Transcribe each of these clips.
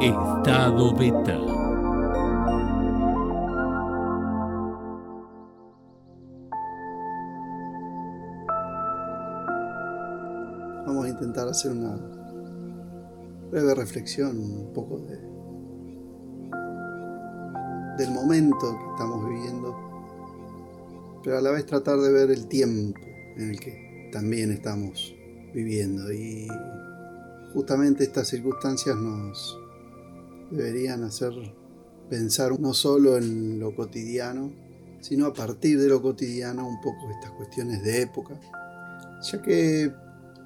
Estado Beta. Vamos a intentar hacer una breve reflexión un poco de, del momento que estamos viviendo, pero a la vez tratar de ver el tiempo en el que también estamos viviendo y justamente estas circunstancias nos deberían hacer pensar no solo en lo cotidiano, sino a partir de lo cotidiano un poco estas cuestiones de época, ya que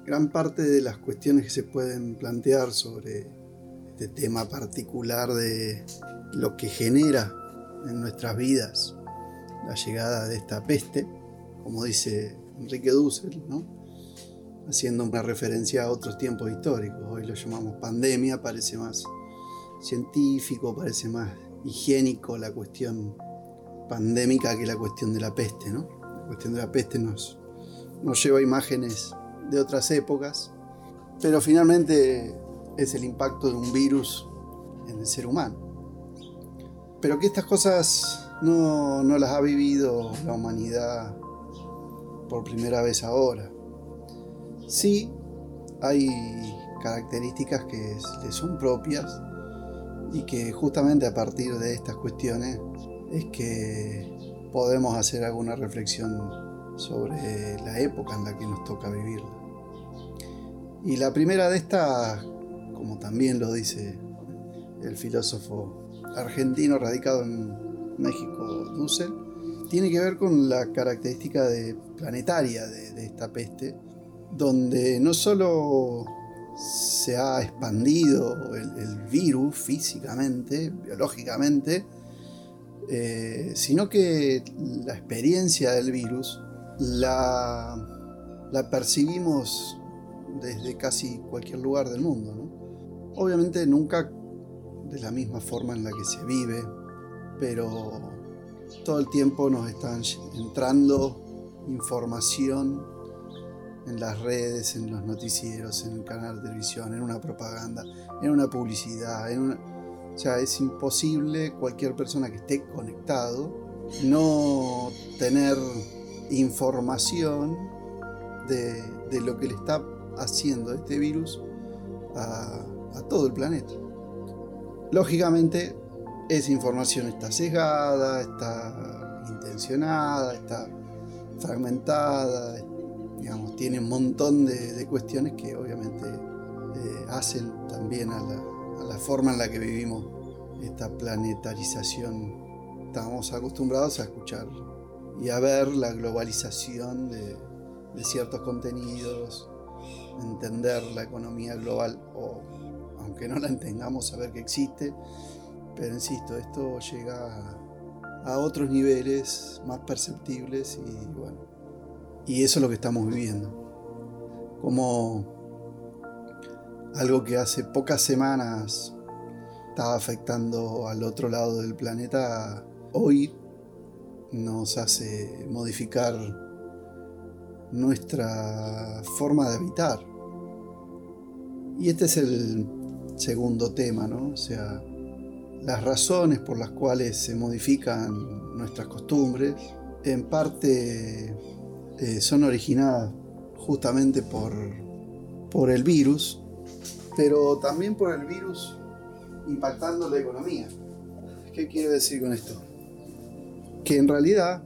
gran parte de las cuestiones que se pueden plantear sobre este tema particular de lo que genera en nuestras vidas la llegada de esta peste, como dice Enrique Dussel, ¿no? haciendo una referencia a otros tiempos históricos. Hoy lo llamamos pandemia, parece más científico, parece más higiénico la cuestión pandémica que la cuestión de la peste, ¿no? La cuestión de la peste nos, nos lleva a imágenes de otras épocas, pero finalmente es el impacto de un virus en el ser humano. Pero que estas cosas no, no las ha vivido la humanidad por primera vez ahora. Sí, hay características que le son propias y que justamente a partir de estas cuestiones es que podemos hacer alguna reflexión sobre la época en la que nos toca vivirla. Y la primera de estas, como también lo dice el filósofo argentino radicado en México, Dussel, tiene que ver con la característica de, planetaria de esta peste, donde no solo se ha expandido el, virus físicamente, biológicamente, eh, sino que la experiencia del virus la, percibimos desde casi cualquier lugar del mundo. Obviamente nunca de la misma forma en la que se vive, pero todo el tiempo nos están entrando información en las redes, en los noticieros, en el canal de televisión, en una propaganda, en una publicidad, en una... O sea, es imposible cualquier persona que esté conectado no tener información de, lo que le está haciendo este virus a, a todo el planeta. Lógicamente, esa información está sesgada, está intencionada, está fragmentada, digamos, tiene un montón de, cuestiones que obviamente eh, hacen también a la, forma en la que vivimos esta planetarización. Estamos acostumbrados a escuchar y a ver la globalización de, de ciertos contenidos, entender la economía global o aunque no la entendamos, saber que existe. Pero insisto, esto llega a otros niveles más perceptibles y bueno, y eso es lo que estamos viviendo. Como algo que hace pocas semanas estaba afectando al otro lado del planeta, hoy nos hace modificar nuestra forma de habitar. Y este es el segundo tema, ¿no? O sea, las razones por las cuales se modifican nuestras costumbres, en parte eh, son originadas justamente por, por el virus, pero también por el virus impactando la economía. ¿Qué quiero decir con esto? Que en realidad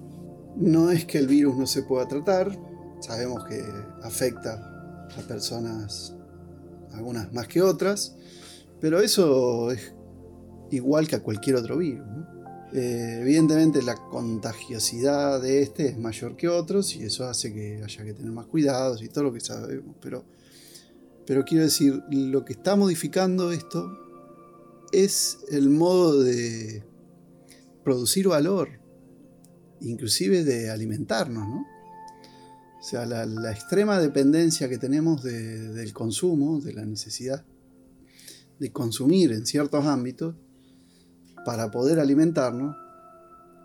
no es que el virus no se pueda tratar, sabemos que afecta a personas, algunas más que otras, pero eso es igual que a cualquier otro virus. Eh, evidentemente la contagiosidad de este es mayor que otros y eso hace que haya que tener más cuidados y todo lo que sabemos. Pero, pero quiero decir, lo que está modificando esto es el modo de producir valor, inclusive de alimentarnos, ¿no? O sea, la, extrema dependencia que tenemos del consumo, de la necesidad de consumir en ciertos ámbitos, para poder alimentarnos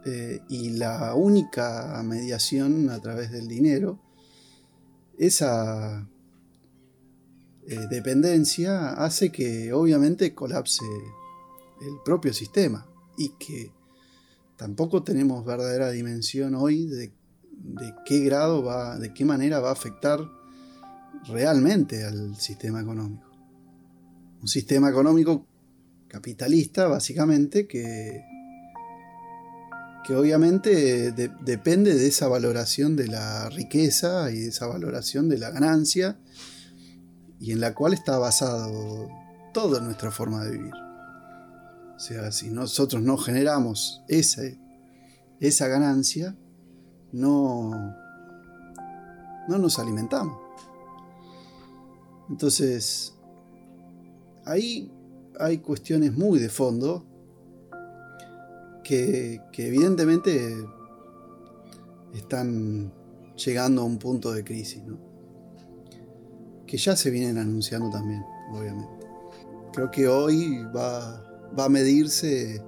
eh, y la única mediación a través del dinero, esa, eh, dependencia hace que obviamente colapse el propio sistema y que tampoco tenemos verdadera dimensión hoy de, de qué grado va, de qué manera va a afectar realmente al sistema económico. Un sistema económico capitalista, básicamente, que, que obviamente depende de esa valoración de la riqueza y de esa valoración de la ganancia, y en la cual está basado toda nuestra forma de vivir. O sea, si nosotros no generamos esa, ganancia, no, no nos alimentamos. Entonces, ahí hay cuestiones muy de fondo que, evidentemente están llegando a un punto de crisis, ¿no? que ya se vienen anunciando también, obviamente. Creo que hoy va, a medirse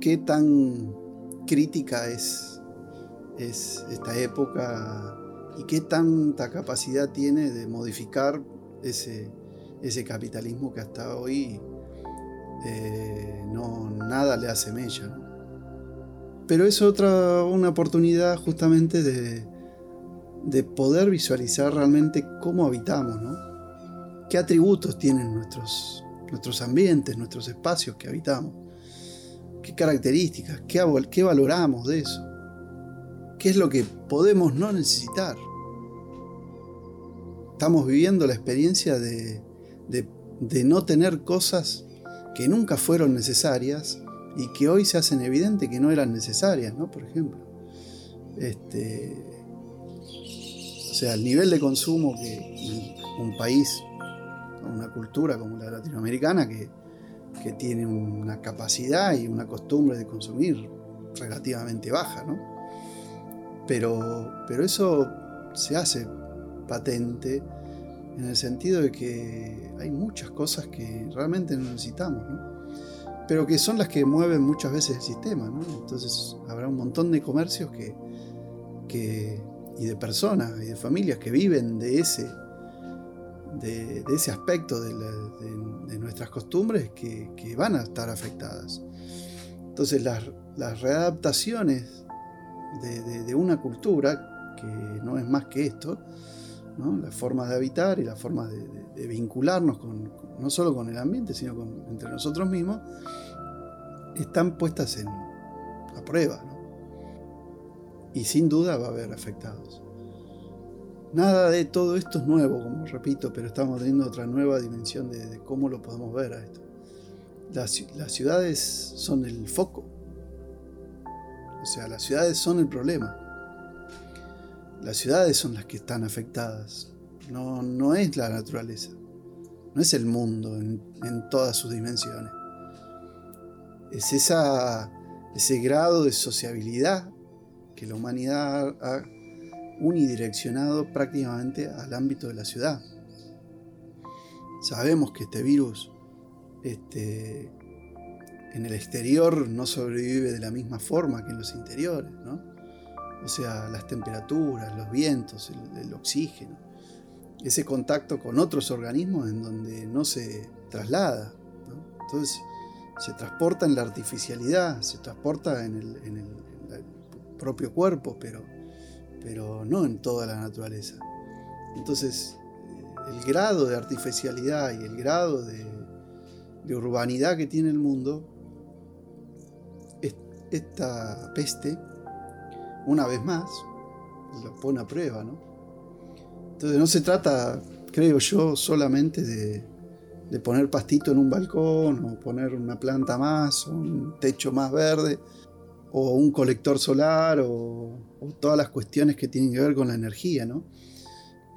qué tan crítica es, es esta época y qué tanta capacidad tiene de modificar ese, ese capitalismo que hasta hoy eh, no, nada le hace mella. Pero es otra una oportunidad justamente de, de poder visualizar realmente cómo habitamos, ¿no? qué atributos tienen nuestros, nuestros ambientes, nuestros espacios que habitamos, qué características, qué, qué valoramos de eso, qué es lo que podemos no necesitar estamos viviendo la experiencia de, no tener cosas que nunca fueron necesarias y que hoy se hacen evidente que no eran necesarias, ¿no? Por ejemplo. Este, o sea, el nivel de consumo que un país, una cultura como la latinoamericana, que, que tiene una capacidad y una costumbre de consumir relativamente baja, ¿no? Pero, pero eso se hace patente en el sentido de que hay muchas cosas que realmente no necesitamos, pero que son las que mueven muchas veces el sistema. Entonces habrá un montón de comercios que, que, y de personas y de familias que viven de ese, de, ese aspecto de, nuestras costumbres que, van a estar afectadas. Entonces las, las readaptaciones de una cultura, que no es más que esto, las formas de habitar y las formas de, vincularnos con, no solo con el ambiente, sino con, entre nosotros mismos, están puestas en, a prueba. Y sin duda va a haber afectados. Nada de todo esto es nuevo, como repito, pero estamos teniendo otra nueva dimensión de, cómo lo podemos ver a esto. Las, las ciudades son el foco. O sea, las ciudades son el problema las ciudades son las que están afectadas, no, no es la naturaleza, no es el mundo en, todas sus dimensiones. Es ese grado de sociabilidad que la humanidad ha unidireccionado prácticamente al ámbito de la ciudad. Sabemos que este virus este, en el exterior no sobrevive de la misma forma que en los interiores, ¿no? O sea, las temperaturas, los vientos, el, oxígeno, ese contacto con otros organismos en donde no se traslada. Entonces se transporta en la artificialidad, se transporta en el, propio cuerpo, pero, pero no en toda la naturaleza. Entonces el grado de artificialidad y el grado de urbanidad que tiene el mundo, esta peste una vez más, lo pone a prueba, ¿no? Entonces no se trata, creo yo, solamente de, poner pastito en un balcón, o poner una planta más, o un techo más verde, o un colector solar, o, todas las cuestiones que tienen que ver con la energía, ¿no?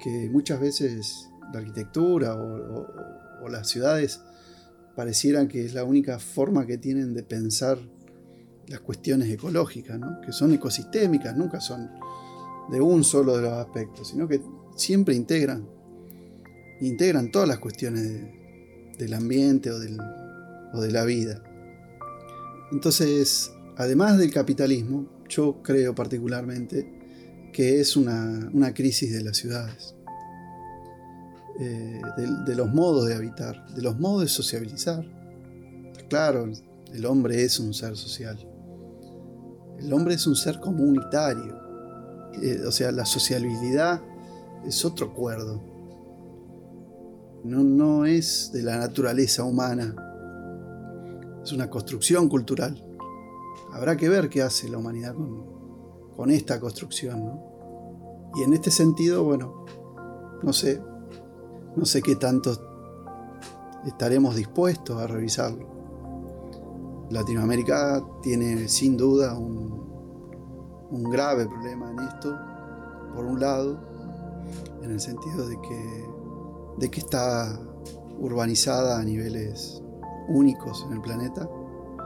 Que muchas veces la arquitectura o las ciudades parecieran que es la única forma que tienen de pensar las cuestiones ecológicas, que son ecosistémicas, nunca son de un solo de los aspectos, sino que siempre integran, integran todas las cuestiones del ambiente o, o de la vida. Entonces, además del capitalismo, yo creo particularmente que es una, crisis de las ciudades. eh, de, los modos de habitar, de los modos de sociabilizar. Claro, el hombre es un ser social. El hombre es un ser comunitario. Eh, o sea, la sociabilidad es otro acuerdo. No, no es de la naturaleza humana. Es una construcción cultural. Habrá que ver qué hace la humanidad con, con esta construcción. Y en este sentido, bueno, no sé, no sé qué tanto estaremos dispuestos a revisarlo. Latinoamérica tiene sin duda un, un grave problema en esto, por un lado, en el sentido de que, de que está urbanizada a niveles únicos en el planeta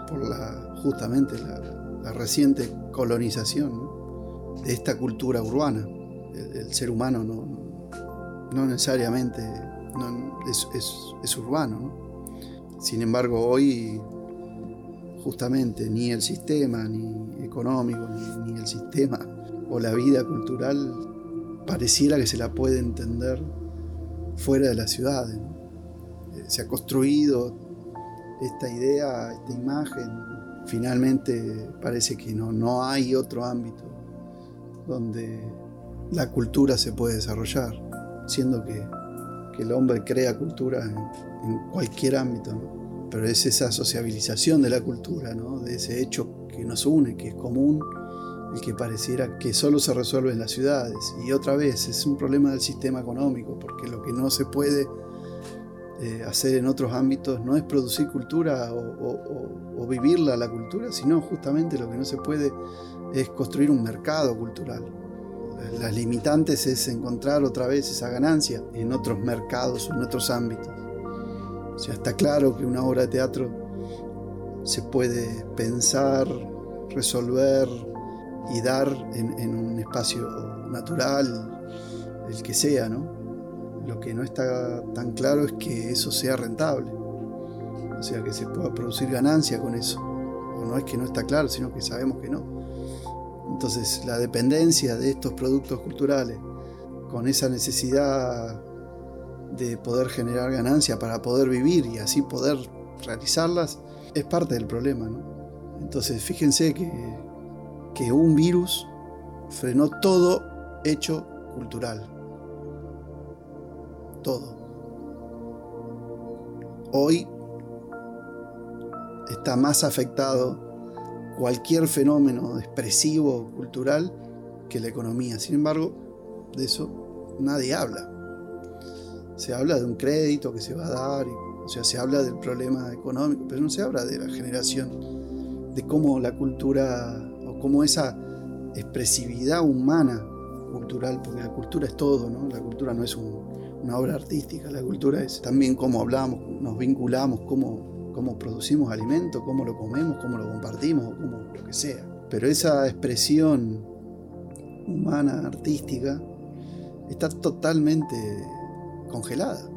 por la, justamente la, reciente colonización de esta cultura urbana. El, ser humano no, no necesariamente es, urbano. Sin embargo, hoy justamente ni el sistema, ni económico, ni, el sistema o la vida cultural pareciera que se la puede entender fuera de las ciudades. Eh, se ha construido esta idea, esta imagen, finalmente parece que no, no hay otro ámbito donde la cultura se puede desarrollar, siendo que, el hombre crea cultura en, cualquier ámbito, pero es esa sociabilización de la cultura, de ese hecho que nos une, que es común, el que pareciera que solo se resuelve en las ciudades. Y otra vez es un problema del sistema económico, porque lo que no se puede eh, hacer en otros ámbitos no es producir cultura o, o, vivirla la cultura, sino justamente lo que no se puede es construir un mercado cultural. Las limitantes es encontrar otra vez esa ganancia en otros mercados o en otros ámbitos. O sea, está claro que una obra de teatro se puede pensar, resolver y dar en, un espacio natural, el que sea, ¿no? Lo que no está tan claro es que eso sea rentable. O sea, que se pueda producir ganancia con eso. O no es que no está claro, sino que sabemos que no. Entonces la dependencia de estos productos culturales con esa necesidad de poder generar ganancia para poder vivir y así poder realizarlas es parte del problema. Entonces fíjense que, que un virus frenó todo hecho cultural. Todo. Hoy está más afectado cualquier fenómeno expresivo, cultural, que la economía. Sin embargo, de eso nadie habla. Se habla de un crédito que se va a dar, o sea, se habla del problema económico, pero no se habla de la generación, de cómo la cultura, o cómo esa expresividad humana cultural, porque la cultura es todo, ¿no? La cultura no es una obra artística, la cultura es también cómo hablamos, nos vinculamos, cómo cómo producimos alimento, cómo lo comemos, cómo lo compartimos, o cómo lo que sea. Pero esa expresión humana, artística, está totalmente congelada,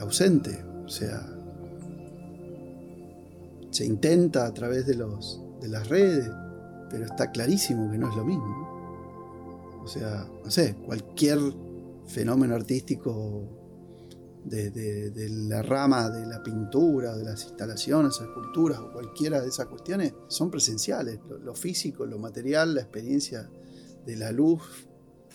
ausente. O sea, se intenta a través de, los, de las redes, pero está clarísimo que no es lo mismo. O sea, no sé, cualquier fenómeno artístico de, la rama de la pintura, de las instalaciones, esculturas o cualquiera de esas cuestiones, son presenciales. Lo, físico, lo material, la experiencia de la luz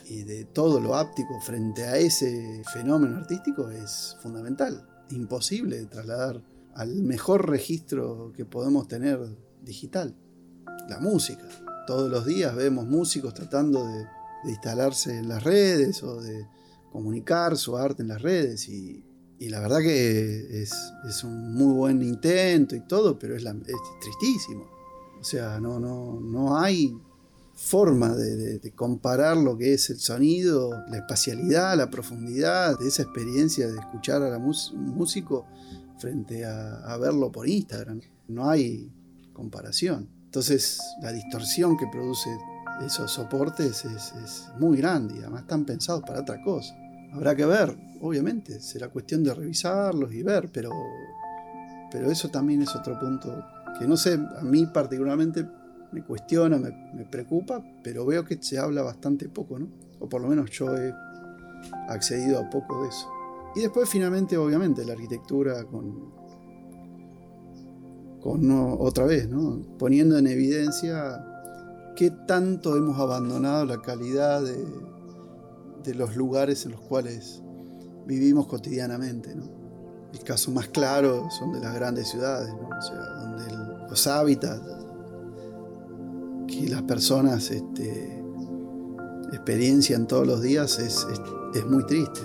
y de todo lo áptico frente a ese fenómeno artístico es fundamental. Imposible de trasladar al mejor registro que podemos tener digital, la música. Todos los días vemos músicos tratando de instalarse en las redes o de comunicar su arte en las redes y, la verdad que es, un muy buen intento y todo, pero es, tristísimo. O sea, no, no, no hay forma de, comparar lo que es el sonido, la espacialidad, la profundidad de esa experiencia de escuchar a la músico frente a, verlo por Instagram. No hay comparación. Entonces, la distorsión que produce esos soportes es, es muy grande y además están pensados para otra cosa. Habrá que ver, obviamente, será cuestión de revisarlos y ver, pero, pero eso también es otro punto que no sé, a mí particularmente me cuestiona, me, preocupa, pero veo que se habla bastante poco, ¿no? O por lo menos yo he, accedido a poco de eso. Y después finalmente, obviamente, la arquitectura con, con otra vez, ¿no? poniendo en evidencia qué tanto hemos abandonado la calidad de, de los lugares en los cuales vivimos cotidianamente. ¿no? El caso más claro son de las grandes ciudades, ¿no? o sea, donde los hábitats que las personas este, experiencian todos los días es, es, muy triste.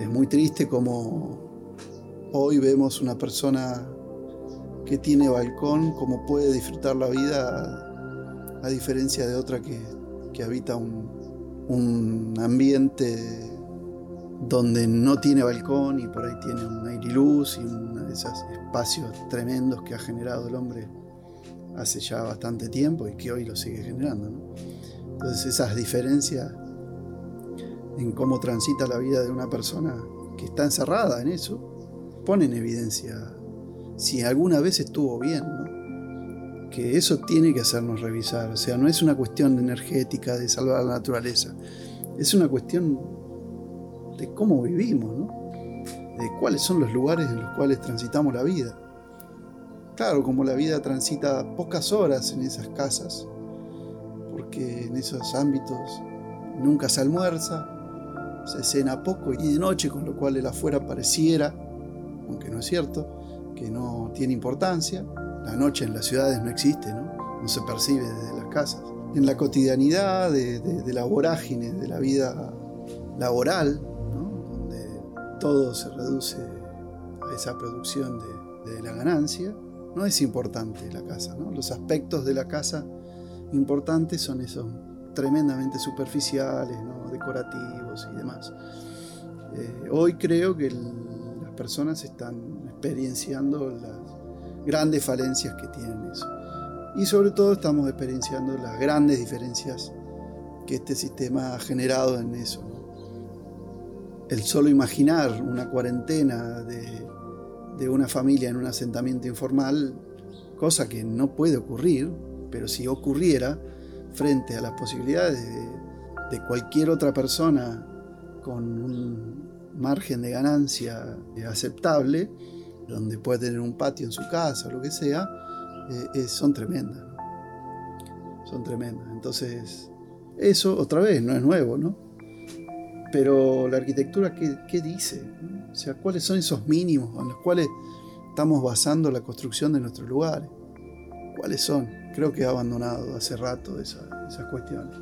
Es muy triste como hoy vemos una persona que tiene balcón, como puede disfrutar la vida a, diferencia de otra que, que habita un, un, ambiente donde no tiene balcón y por ahí tiene un aire y luz y uno de esos espacios tremendos que ha generado el hombre hace ya bastante tiempo y que hoy lo sigue generando. Entonces esas diferencias en cómo transita la vida de una persona que está encerrada en eso, pone en evidencia si alguna vez estuvo bien, que eso tiene que hacernos revisar, o sea, no es una cuestión energética de salvar la naturaleza, es una cuestión de cómo vivimos, de cuáles son los lugares en los cuales transitamos la vida. Claro, como la vida transita pocas horas en esas casas, porque en esos ámbitos nunca se almuerza, se cena poco y de noche, con lo cual el afuera pareciera, aunque no es cierto, que no tiene importancia. La noche en las ciudades no existe, ¿no? No se percibe desde las casas. En la cotidianidad de, la vorágine, de la vida laboral, donde todo se reduce a esa producción de, de la ganancia, no es importante la casa. ¿no? Los aspectos de la casa importantes son esos tremendamente superficiales, decorativos y demás. Eh, hoy creo que las personas están experienciando las grandes falencias que tienen eso. Y sobre todo estamos experienciando las grandes diferencias que este sistema ha generado en eso. El solo imaginar una cuarentena de de una familia en un asentamiento informal, cosa que no puede ocurrir, pero si ocurriera, frente a las posibilidades de, cualquier otra persona con un margen de ganancia aceptable, donde puede tener un patio en su casa o lo que sea, eh, son tremendas. Son tremendas. Entonces, eso otra vez no es nuevo, ¿no? Pero la arquitectura, ¿qué, qué dice? O sea, ¿cuáles son esos mínimos en los cuales estamos basando la construcción de nuestros lugares? ¿Cuáles son? Creo que ha abandonado hace rato esas cuestiones.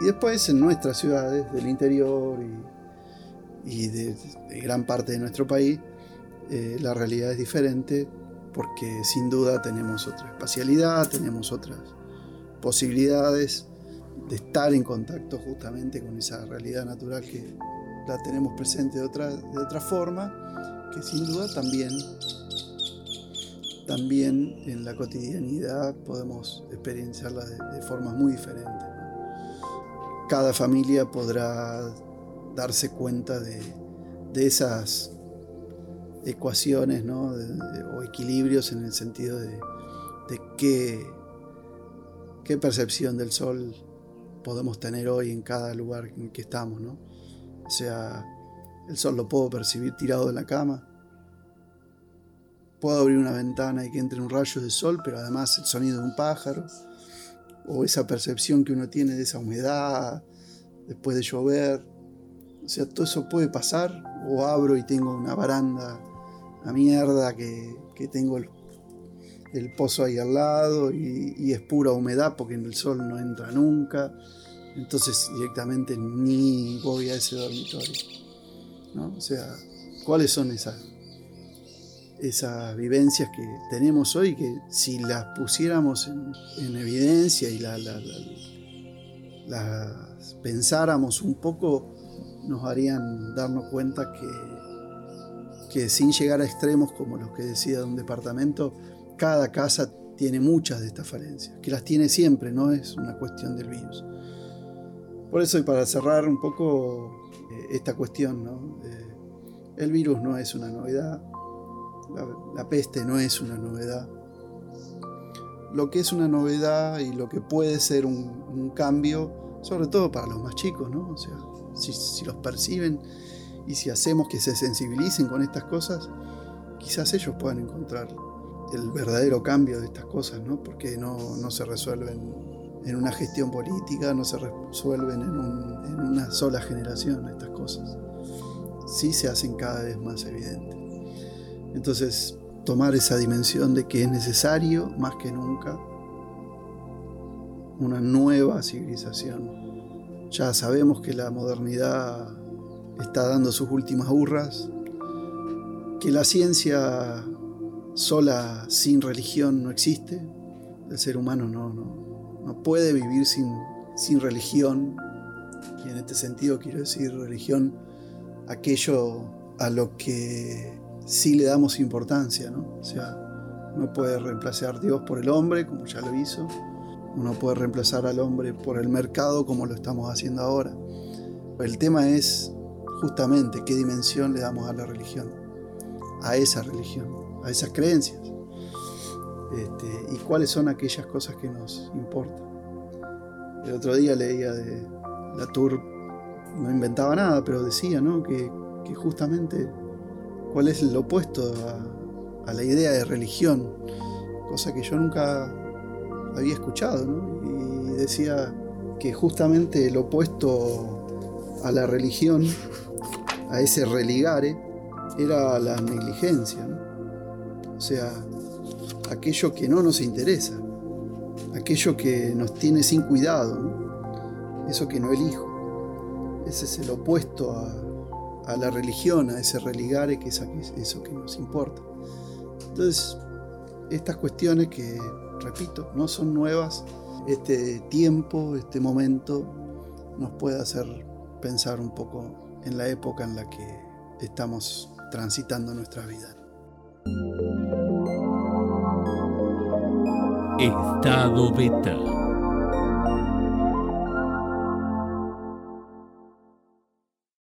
Y después en nuestras ciudades del interior y, de, gran parte de nuestro país, eh, la realidad es diferente porque sin duda tenemos otra espacialidad, tenemos otras posibilidades de estar en contacto justamente con esa realidad natural que la tenemos presente de otra, de otra forma, que sin duda también, también en la cotidianidad podemos experienciarla de, formas muy diferentes. Cada familia podrá darse cuenta de, esas ecuaciones o equilibrios en el sentido de, de qué, qué percepción del sol podemos tener hoy en cada lugar en que estamos, ¿no? O sea, el sol lo puedo percibir tirado en la cama. Puedo abrir una ventana y que entre un rayo de sol, pero además el sonido de un pájaro. O esa percepción que uno tiene de esa humedad después de llover. O sea, todo eso puede pasar. O abro y tengo una baranda a mierda que, tengo el, pozo ahí al lado y, es pura humedad porque el sol no entra nunca. Entonces directamente ni voy a ese dormitorio. ¿no? O sea, ¿cuáles son esas, esas vivencias que tenemos hoy que si las pusiéramos en, evidencia y las pensáramos un poco, nos harían darnos cuenta que, que sin llegar a extremos como los que decía de un departamento, cada casa tiene muchas de estas falencias, que las tiene siempre, no es una cuestión del virus. Por eso, y para cerrar un poco eh, esta cuestión, eh, el virus no es una novedad, la, peste no es una novedad. Lo que es una novedad y lo que puede ser un, cambio sobre todo para los más chicos, ¿no? O sea, si, si los perciben y si hacemos que se sensibilicen con estas cosas, quizás ellos puedan encontrar el verdadero cambio de estas cosas, ¿no? Porque no, no se resuelven en una gestión política, no se resuelven en, en, una sola generación estas cosas. Sí se hacen cada vez más evidentes. Entonces, tomar esa dimensión de que es necesario, más que nunca, una nueva civilización. Ya sabemos que la modernidad está dando sus últimas burras, que la ciencia sola sin religión no existe, el ser humano no, no, puede vivir sin, sin religión, y en este sentido quiero decir religión, aquello a lo que sí le damos importancia, ¿no? O sea, no puede reemplazar Dios por el hombre, como ya lo hizo, uno puede reemplazar al hombre por el mercado, como lo estamos haciendo ahora. El tema es justamente qué dimensión le damos a la religión, a esa religión, a esas creencias, este, y cuáles son aquellas cosas que nos importan. El otro día leía de la Tour, no inventaba nada, pero decía ¿no? que, justamente cuál es el opuesto a, la idea de religión, cosa que yo nunca había escuchado, y decía que justamente el opuesto a la religión a ese religare era la negligencia, o sea, aquello que no nos interesa, aquello que nos tiene sin cuidado, eso que no elijo. Ese es el opuesto a, a la religión, a ese religare que es eso que nos importa. Entonces, estas cuestiones que, repito, no son nuevas, este tiempo, este momento, nos puede hacer pensar un poco en la época en la que estamos transitando nuestra vida. Estado beta.